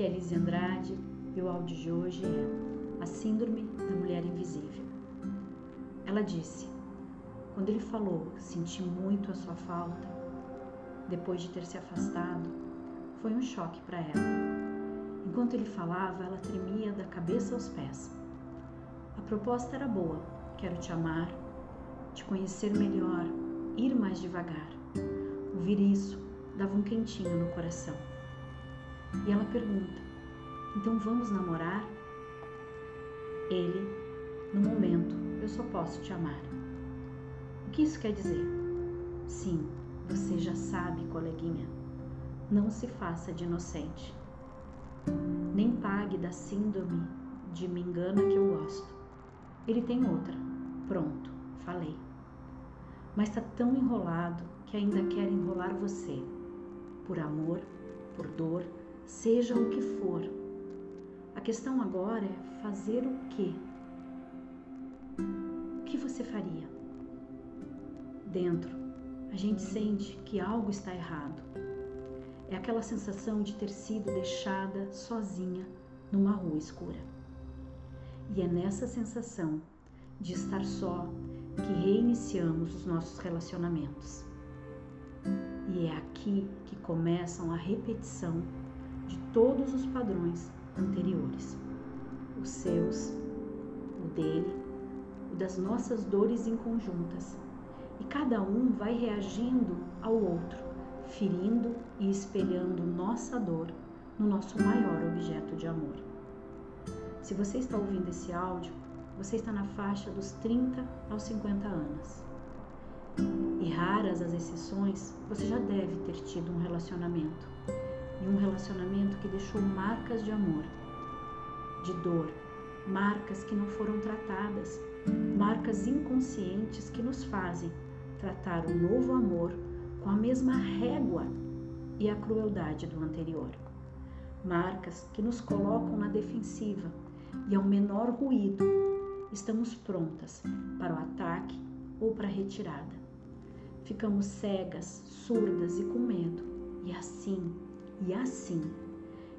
Aqui é Elise Andrade e o áudio de hoje é A Síndrome da Mulher Invisível. Ela disse: Quando ele falou, senti muito a sua falta, depois de ter se afastado, foi um choque para ela. Enquanto ele falava, ela tremia da cabeça aos pés. A proposta era boa: quero te amar, te conhecer melhor, ir mais devagar. Ouvir isso dava um quentinho no coração. E ela pergunta: Então vamos namorar? Ele, no momento, eu só posso te amar. O que isso quer dizer? Sim, você já sabe, coleguinha. Não se faça de inocente. Nem pague da síndrome de me engana que eu gosto. Ele tem outra. Pronto, falei. Mas está tão enrolado que ainda quer enrolar você. Por amor, por dor, seja o que for. A questão agora é fazer o quê? O que você faria? Dentro, a gente sente que algo está errado. É aquela sensação de ter sido deixada sozinha numa rua escura. E é nessa sensação de estar só que reiniciamos os nossos relacionamentos. E é aqui que começam a repetição todos os padrões anteriores: os seus, o dele, o das nossas dores inconjuntas. E cada um vai reagindo ao outro, ferindo e espelhando nossa dor no nosso maior objeto de amor. Se você está ouvindo esse áudio, você está na faixa dos 30 aos 50 anos. E raras as exceções, você já deve ter tido um relacionamento. E um relacionamento que deixou marcas de amor, de dor, marcas que não foram tratadas, marcas inconscientes que nos fazem tratar o novo amor com a mesma régua e a crueldade do anterior. Marcas que nos colocam na defensiva e ao menor ruído estamos prontas para o ataque ou para a retirada. Ficamos cegas, surdas e com medo, e assim, e assim,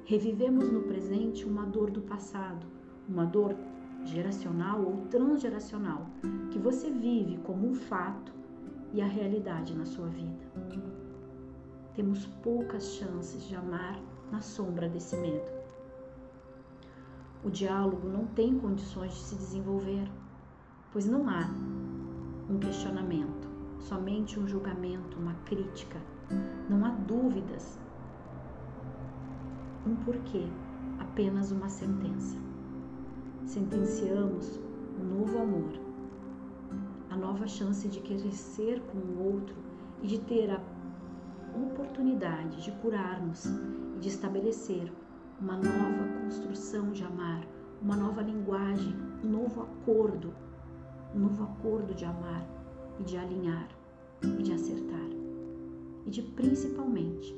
revivemos no presente uma dor do passado, uma dor geracional ou transgeracional que você vive como um fato e a realidade na sua vida. Temos poucas chances de amar na sombra desse medo o diálogo não tem condições de se desenvolver, pois não há um questionamento, somente um julgamento, uma crítica. Não há dúvidas, um porquê, apenas uma sentença. Sentenciamos um novo amor, a nova chance de crescer com o outro e de ter a oportunidade de curarmos e de estabelecer uma nova construção de amar, uma nova linguagem, um novo acordo, um novo acordo de amar e de alinhar e de acertar e de principalmente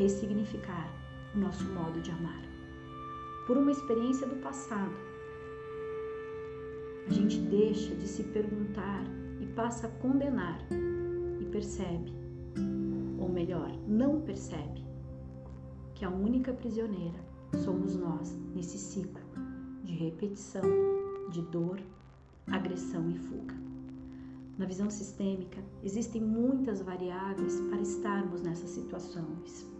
ressignificar o nosso modo de amar. Por uma experiência do passado, a gente deixa de se perguntar e passa a condenar e percebe, ou melhor, não percebe que a única prisioneira somos nós nesse ciclo de repetição, de dor, agressão e fuga. Na visão sistêmica, existem muitas variáveis para estarmos nessas situações.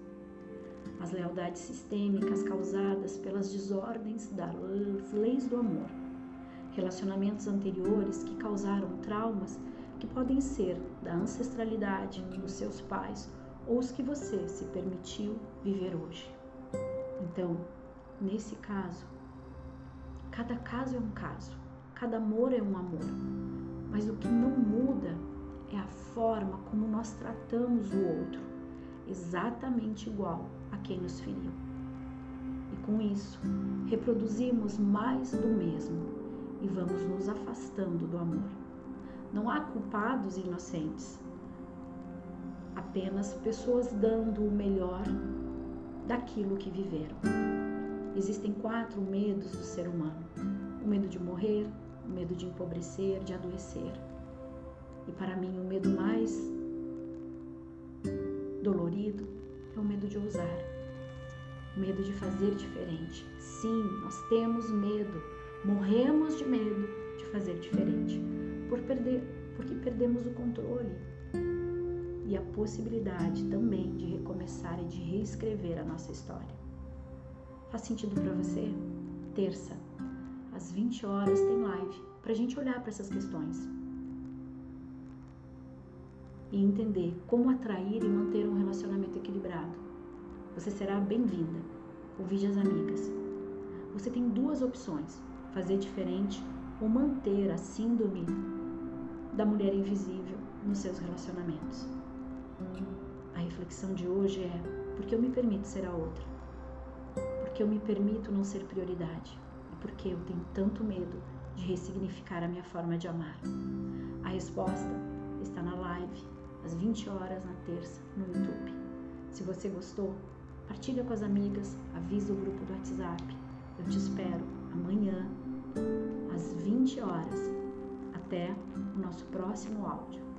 As lealdades sistêmicas causadas pelas desordens das leis do amor, relacionamentos anteriores que causaram traumas que podem ser da ancestralidade dos seus pais ou os que você se permitiu viver hoje. Então, nesse caso, cada caso é um caso, cada amor é um amor, mas o que não muda é a forma como nós tratamos o outro, exatamente igual a quem nos feriu. E com isso, reproduzimos mais do mesmo e vamos nos afastando do amor. Não há culpados inocentes, apenas pessoas dando o melhor daquilo que viveram. Existem quatro medos do ser humano: o medo de morrer, o medo de empobrecer, de adoecer. E para mim, o medo mais dolorido é o medo de ousar. medo de fazer diferente. Sim, nós temos medo, morremos de medo de fazer diferente, por perder, porque perdemos o controle e a possibilidade também de recomeçar e de reescrever a nossa história. Faz sentido para você? Terça, às 20 horas, tem live para a gente olhar para essas questões e entender como atrair e equilibrado. Você será bem-vinda. Ouvide as amigas. Você tem duas opções: fazer diferente ou manter a síndrome da mulher invisível nos seus relacionamentos. A reflexão de hoje é: por que eu me permito ser a outra? Por que eu me permito não ser prioridade? E por que eu tenho tanto medo de ressignificar a minha forma de amar? A resposta está na live às 20 horas na terça no YouTube. Se você gostou, partilha com as amigas, avisa o grupo do WhatsApp. Eu te espero amanhã às 20 horas. Até o nosso próximo áudio.